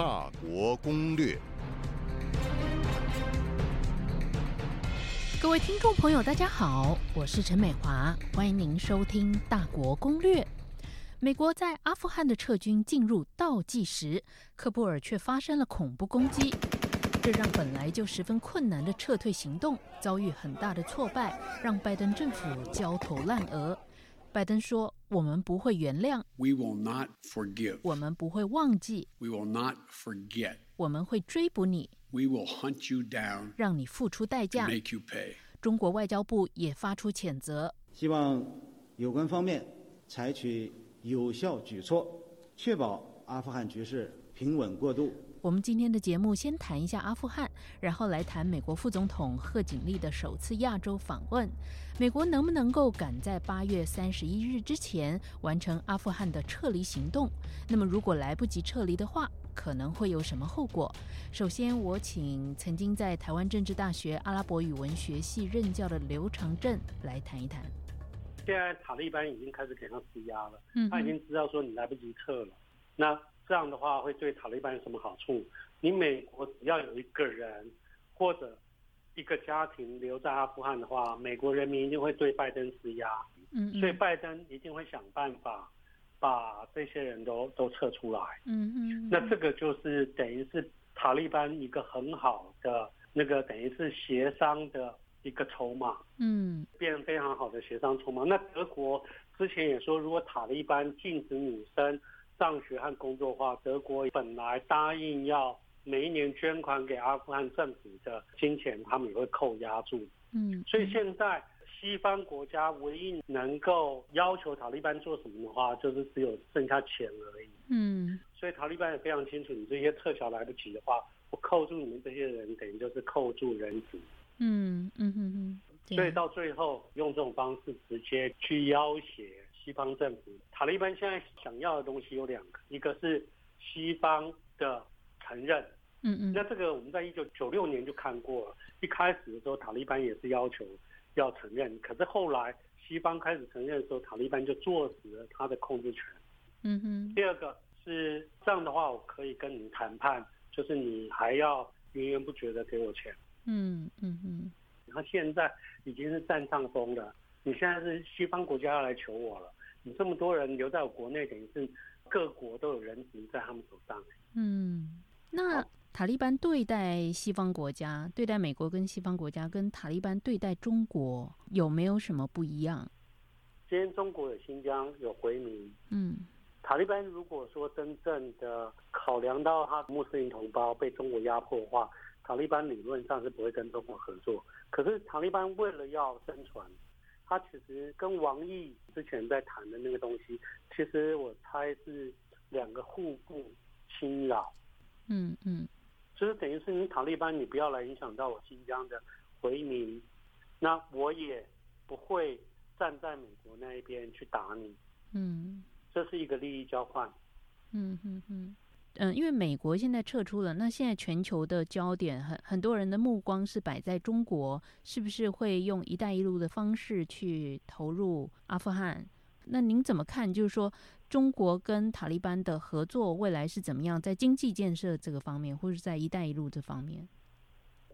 大国攻略。各位听众朋友，大家好，我是陈美华，欢迎您收听《大国攻略》。美国在阿富汗的撤军进入倒计时，科布尔却发生了恐怖攻击，这让本来就十分困难的撤退行动遭遇很大的挫败，让拜登政府焦头烂额。拜登说：“我们不会原谅，We will not forgive，我们不会忘记，We will not forget，我们会追捕你。” We will hunt you down，让你付出代价。Make you pay。中国外交部也发出谴责，希望有关方面采取有效举措，确保阿富汗局势平稳过渡。我们今天的节目先谈一下阿富汗，然后来谈美国副总统贺锦丽的首次亚洲访问。美国能不能够赶在八月三十一日之前完成阿富汗的撤离行动？那么如果来不及撤离的话，可能会有什么后果？首先，我请曾经在台湾政治大学阿拉伯语文学系任教的刘长正来谈一谈。现在塔利班已经开始给他施压了，嗯，他已经知道说你来不及撤了，那。这样的话会对塔利班有什么好处？你美国只要有一个人或者一个家庭留在阿富汗的话，美国人民一定会对拜登施压。嗯，所以拜登一定会想办法把这些人都都撤出来。嗯嗯，那这个就是等于是塔利班一个很好的那个等于是协商的一个筹码。嗯，变非常好的协商筹码。那德国之前也说，如果塔利班禁止女生。上学和工作化，德国本来答应要每一年捐款给阿富汗政府的金钱，他们也会扣押住。嗯，所以现在西方国家唯一能够要求塔利班做什么的话，就是只有剩下钱而已。嗯，所以塔利班也非常清楚，你这些特效来不及的话，我扣住你们这些人，等于就是扣住人质。嗯嗯嗯嗯，所以到最后用这种方式直接去要挟。西方政府，塔利班现在想要的东西有两个，一个是西方的承认，嗯嗯，那这个我们在一九九六年就看过了，一开始的时候塔利班也是要求要承认，可是后来西方开始承认的时候，塔利班就坐实了他的控制权，嗯哼。第二个是这样的话，我可以跟你谈判，就是你还要源源不绝的给我钱，嗯嗯嗯，然后现在已经是占上风了。你现在是西方国家要来求我了，你这么多人留在我国内，等于是各国都有人质在他们手上。嗯，那塔利班对待西方国家，对待美国跟西方国家，跟塔利班对待中国有没有什么不一样？今天中国有新疆有回民，嗯，塔利班如果说真正的考量到他穆斯林同胞被中国压迫的话，塔利班理论上是不会跟中国合作。可是塔利班为了要生存。他其实跟王毅之前在谈的那个东西，其实我猜是两个互不侵扰。嗯嗯，就是等于是你塔利班，你不要来影响到我新疆的回民，那我也不会站在美国那一边去打你。嗯，这是一个利益交换。嗯嗯嗯。嗯，因为美国现在撤出了，那现在全球的焦点很很多人的目光是摆在中国，是不是会用“一带一路”的方式去投入阿富汗？那您怎么看？就是说，中国跟塔利班的合作未来是怎么样？在经济建设这个方面，或者在“一带一路”这方面？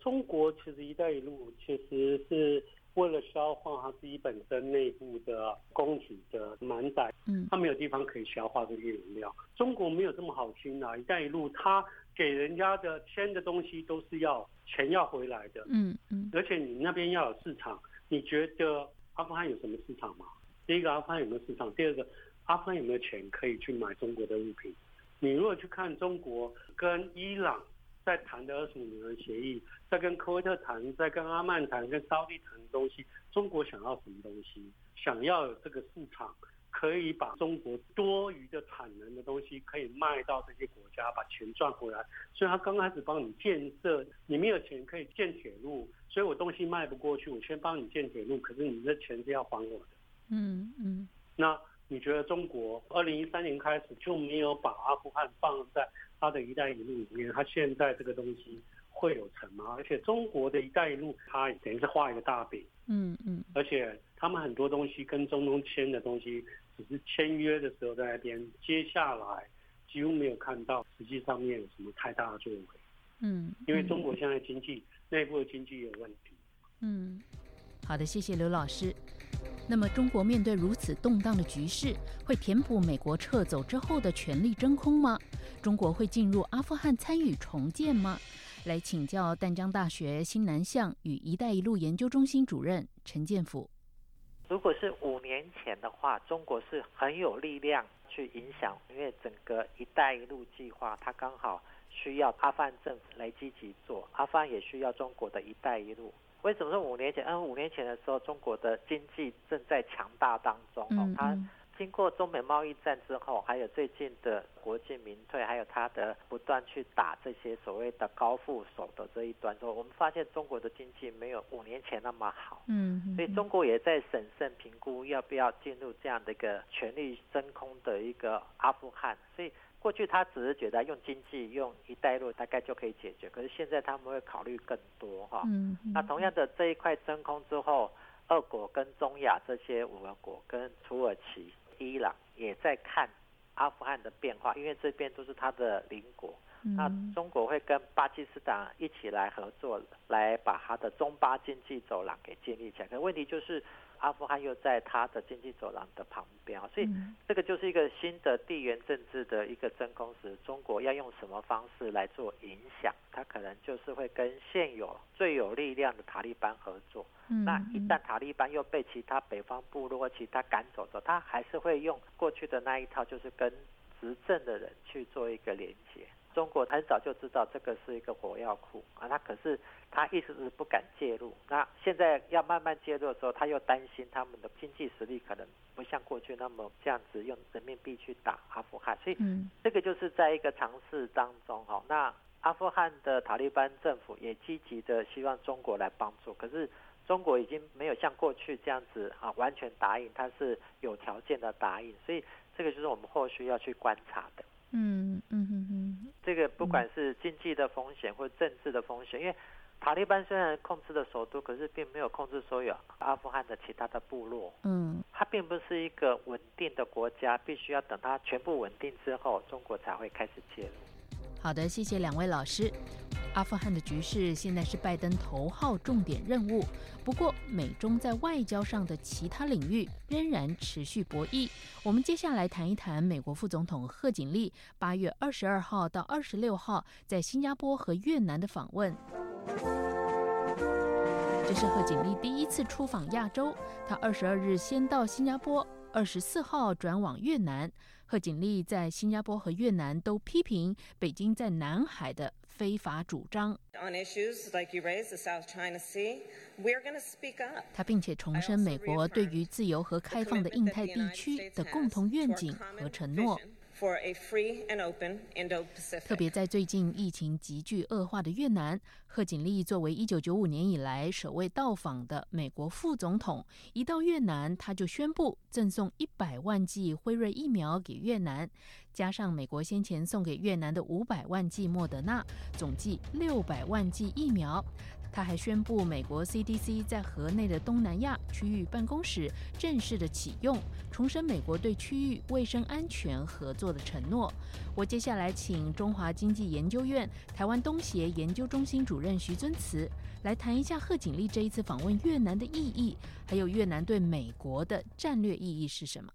中国其实“一带一路”其实是。为了消化他自己本身内部的供给的满载，嗯，他没有地方可以消化这些原料。中国没有这么好心啊！一带一路，他给人家的签的东西都是要钱要回来的，嗯嗯，而且你那边要有市场。你觉得阿富汗有什么市场吗？第一个，阿富汗有没有市场？第二个，阿富汗有没有钱可以去买中国的物品？你如果去看中国跟伊朗。在谈的二十五年的协议，在跟科威特谈，在跟阿曼谈，跟沙地谈的东西，中国想要什么东西？想要有这个市场，可以把中国多余的产能的东西可以卖到这些国家，把钱赚回来。所以他刚开始帮你建设，你没有钱可以建铁路，所以我东西卖不过去，我先帮你建铁路，可是你的钱是要还我的。嗯嗯。那你觉得中国二零一三年开始就没有把阿富汗放在？他的一带一路里面，它现在这个东西会有成吗？而且中国的一带一路，它等于是画一个大饼，嗯嗯，而且他们很多东西跟中东签的东西，只是签约的时候在那边，接下来几乎没有看到实际上面有什么太大的作为。嗯，因为中国现在经济内部的经济有问题。嗯，好的，谢谢刘老师。那么，中国面对如此动荡的局势，会填补美国撤走之后的权力真空吗？中国会进入阿富汗参与重建吗？来请教淡江大学新南向与“一带一路”研究中心主任陈建甫。如果是五年前的话，中国是很有力量去影响，因为整个“一带一路”计划，它刚好需要阿富汗政府来积极做，阿富汗也需要中国的一带一路。为什么说五年前？嗯，五年前的时候，中国的经济正在强大当中哦。它经过中美贸易战之后，还有最近的国进民退，还有它的不断去打这些所谓的高富手的这一端，之后我们发现中国的经济没有五年前那么好。嗯。所以中国也在审慎评估要不要进入这样的一个权力真空的一个阿富汗。所以。过去他只是觉得用经济、用一带一路大概就可以解决，可是现在他们会考虑更多哈嗯。那同样的这一块真空之后，俄国跟中亚这些五个国跟土耳其、伊朗也在看阿富汗的变化，因为这边都是他的邻国。那中国会跟巴基斯坦一起来合作，来把他的中巴经济走廊给建立起来。可问题就是。阿富汗又在它的经济走廊的旁边，所以这个就是一个新的地缘政治的一个真空时，中国要用什么方式来做影响？它可能就是会跟现有最有力量的塔利班合作。那一旦塔利班又被其他北方部落或其他赶走之后，他还是会用过去的那一套，就是跟执政的人去做一个连接。中国很早就知道这个是一个火药库啊，他可是他一直是不敢介入。那现在要慢慢介入的时候，他又担心他们的经济实力可能不像过去那么这样子用人民币去打阿富汗，所以这个就是在一个尝试当中哈。那阿富汗的塔利班政府也积极的希望中国来帮助，可是中国已经没有像过去这样子啊完全答应，他是有条件的答应，所以这个就是我们后续要去观察的。嗯嗯嗯嗯，这个不管是经济的风险或政治的风险，因为塔利班虽然控制了首都，可是并没有控制所有阿富汗的其他的部落。嗯，它并不是一个稳定的国家，必须要等它全部稳定之后，中国才会开始介入。好的，谢谢两位老师。阿富汗的局势现在是拜登头号重点任务。不过，美中在外交上的其他领域仍然持续博弈。我们接下来谈一谈美国副总统贺锦丽八月二十二号到二十六号在新加坡和越南的访问。这是贺锦丽第一次出访亚洲，他二十二日先到新加坡，二十四号转往越南。贺锦丽在新加坡和越南都批评北京在南海的。非法主张。他并且重申美国对于自由和开放的印太地区的共同愿景和承诺。For a free and open 特别在最近疫情急剧恶化的越南，贺锦丽作为一九九五年以来首位到访的美国副总统，一到越南他就宣布赠送一百万剂辉瑞疫苗给越南。加上美国先前送给越南的五百万剂莫德纳，总计六百万剂疫苗。他还宣布，美国 CDC 在河内的东南亚区域办公室正式的启用，重申美国对区域卫生安全合作的承诺。我接下来请中华经济研究院台湾东协研究中心主任徐尊慈来谈一下贺锦丽这一次访问越南的意义，还有越南对美国的战略意义是什么。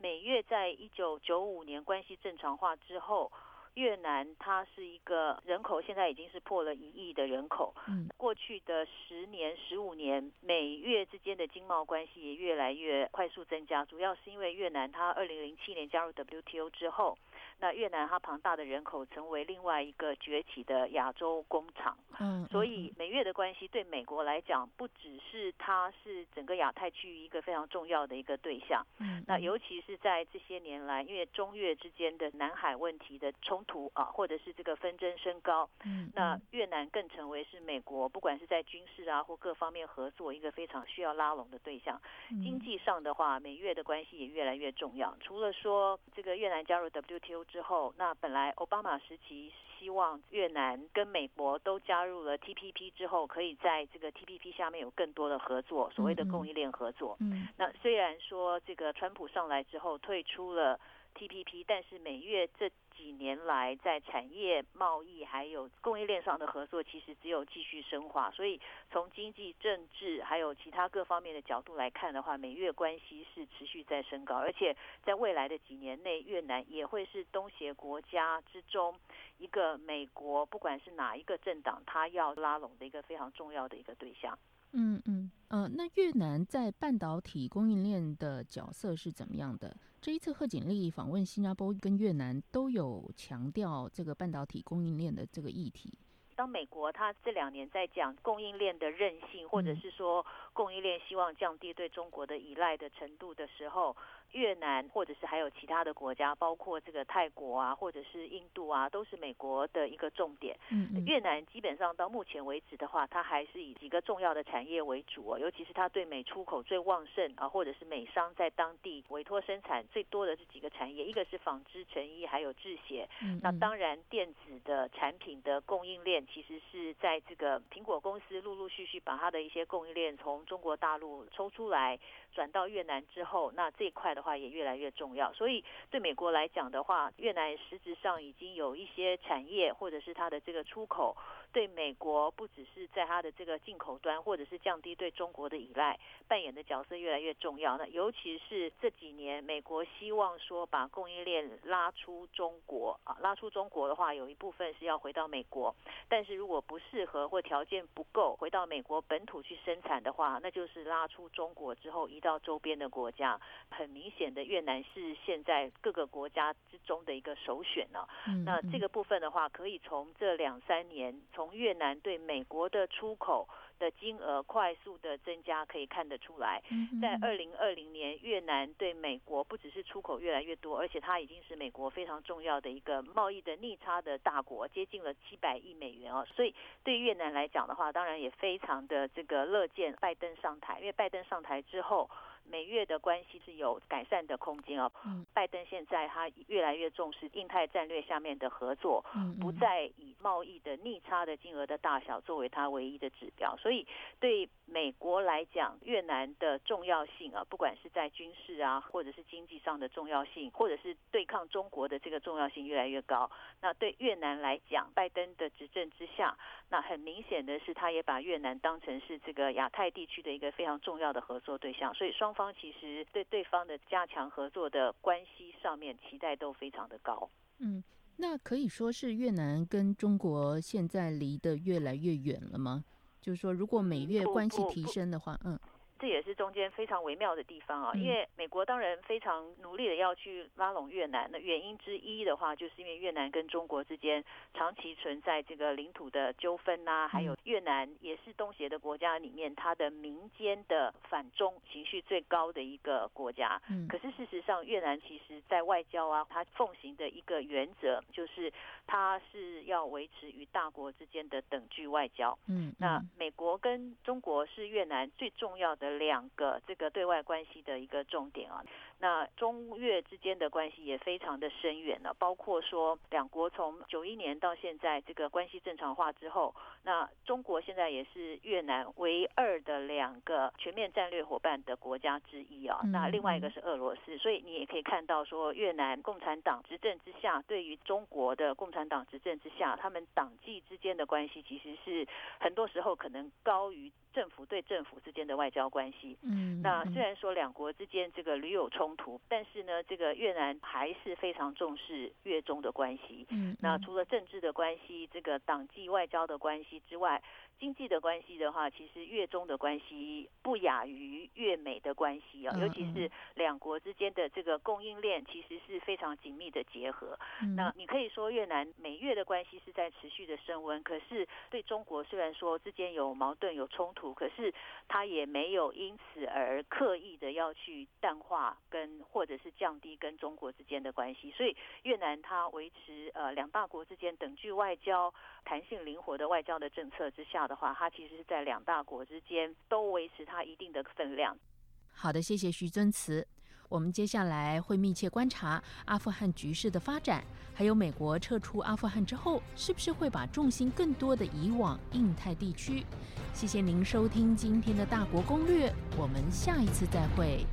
美越在一九九五年关系正常化之后，越南它是一个人口现在已经是破了一亿的人口。嗯，过去的十年、十五年，美越之间的经贸关系也越来越快速增加，主要是因为越南它二零零七年加入 WTO 之后。那越南它庞大的人口成为另外一个崛起的亚洲工厂，嗯，所以美越的关系对美国来讲，不只是它是整个亚太区域一个非常重要的一个对象，嗯，那尤其是在这些年来，因为中越之间的南海问题的冲突啊，或者是这个纷争升高，嗯，那越南更成为是美国不管是在军事啊或各方面合作一个非常需要拉拢的对象，经济上的话，美越的关系也越来越重要。除了说这个越南加入 WTO。之后，那本来奥巴马时期希望越南跟美国都加入了 TPP 之后，可以在这个 TPP 下面有更多的合作，所谓的供应链合作。嗯，那虽然说这个川普上来之后退出了 TPP，但是美越这几年来在产业、贸易还有供应链上的合作，其实只有继续深化。所以从经济、政治还有其他各方面的角度来看的话，美越关系是持续在升高，而且在未来的几年内，越南也会是东协国家之中一个美国不管是哪一个政党，他要拉拢的一个非常重要的一个对象。嗯嗯呃，那越南在半导体供应链的角色是怎么样的？这一次贺锦丽访问新加坡跟越南，都有强调这个半导体供应链的这个议题。当美国它这两年在讲供应链的韧性，或者是说供应链希望降低对中国的依赖的程度的时候。越南或者是还有其他的国家，包括这个泰国啊，或者是印度啊，都是美国的一个重点。嗯，越南基本上到目前为止的话，它还是以几个重要的产业为主哦，尤其是它对美出口最旺盛啊，或者是美商在当地委托生产最多的这几个产业，一个是纺织、成衣，还有制鞋。嗯，那当然电子的产品的供应链，其实是在这个苹果公司陆陆续续把它的一些供应链从中国大陆抽出来。转到越南之后，那这一块的的话也越来越重要。所以对美国来讲的话，越南实质上已经有一些产业或者是它的这个出口，对美国不只是在它的这个进口端，或者是降低对中国的依赖，扮演的角色越来越重要。那尤其是这几年，美国希望说把供应链拉出中国啊，拉出中国的话，有一部分是要回到美国，但是如果不适合或条件不够，回到美国本土去生产的话，那就是拉出中国之后移。到周边的国家，很明显的越南是现在各个国家之中的一个首选呢。那这个部分的话，可以从这两三年，从越南对美国的出口的金额快速的增加，可以看得出来。在二零二零年，越南对美国不只是出口越来越多，而且它已经是美国非常重要的一个贸易的逆差的大国，接近了七百亿美元哦。所以对越南来讲的话，当然也非常的这个乐见拜登上台，因为拜登上台之后。美越的关系是有改善的空间哦。拜登现在他越来越重视印太战略下面的合作，不再以贸易的逆差的金额的大小作为它唯一的指标。所以对美国来讲，越南的重要性啊，不管是在军事啊，或者是经济上的重要性，或者是对抗中国的这个重要性越来越高。那对越南来讲，拜登的执政之下，那很明显的是，他也把越南当成是这个亚太地区的一个非常重要的合作对象。所以双。方其实对对方的加强合作的关系上面期待都非常的高。嗯，那可以说是越南跟中国现在离得越来越远了吗？就是说，如果美越关系提升的话，嗯。这也是中间非常微妙的地方啊，因为美国当然非常努力的要去拉拢越南，那原因之一的话，就是因为越南跟中国之间长期存在这个领土的纠纷呐，还有越南也是东协的国家里面，它的民间的反中情绪最高的一个国家。嗯，可是事实上，越南其实在外交啊，它奉行的一个原则就是，它是要维持与大国之间的等距外交。嗯，那美国跟中国是越南最重要的。两个这个对外关系的一个重点啊。那中越之间的关系也非常的深远了，包括说两国从九一年到现在这个关系正常化之后，那中国现在也是越南唯二的两个全面战略伙伴的国家之一啊。那另外一个是俄罗斯，所以你也可以看到说越南共产党执政之下，对于中国的共产党执政之下，他们党际之间的关系其实是很多时候可能高于政府对政府之间的外交关系。嗯，那虽然说两国之间这个屡有冲。冲突，但是呢，这个越南还是非常重视越中的关系。嗯，那除了政治的关系，这个党际外交的关系之外。经济的关系的话，其实越中的关系不亚于越美的关系啊，尤其是两国之间的这个供应链，其实是非常紧密的结合。那你可以说越南美越的关系是在持续的升温，可是对中国虽然说之间有矛盾有冲突，可是它也没有因此而刻意的要去淡化跟或者是降低跟中国之间的关系。所以越南它维持呃两大国之间等距外交、弹性灵活的外交的政策之下。的话，它其实是在两大国之间都维持它一定的分量。好的，谢谢徐尊慈。我们接下来会密切观察阿富汗局势的发展，还有美国撤出阿富汗之后，是不是会把重心更多的移往印太地区？谢谢您收听今天的大国攻略，我们下一次再会。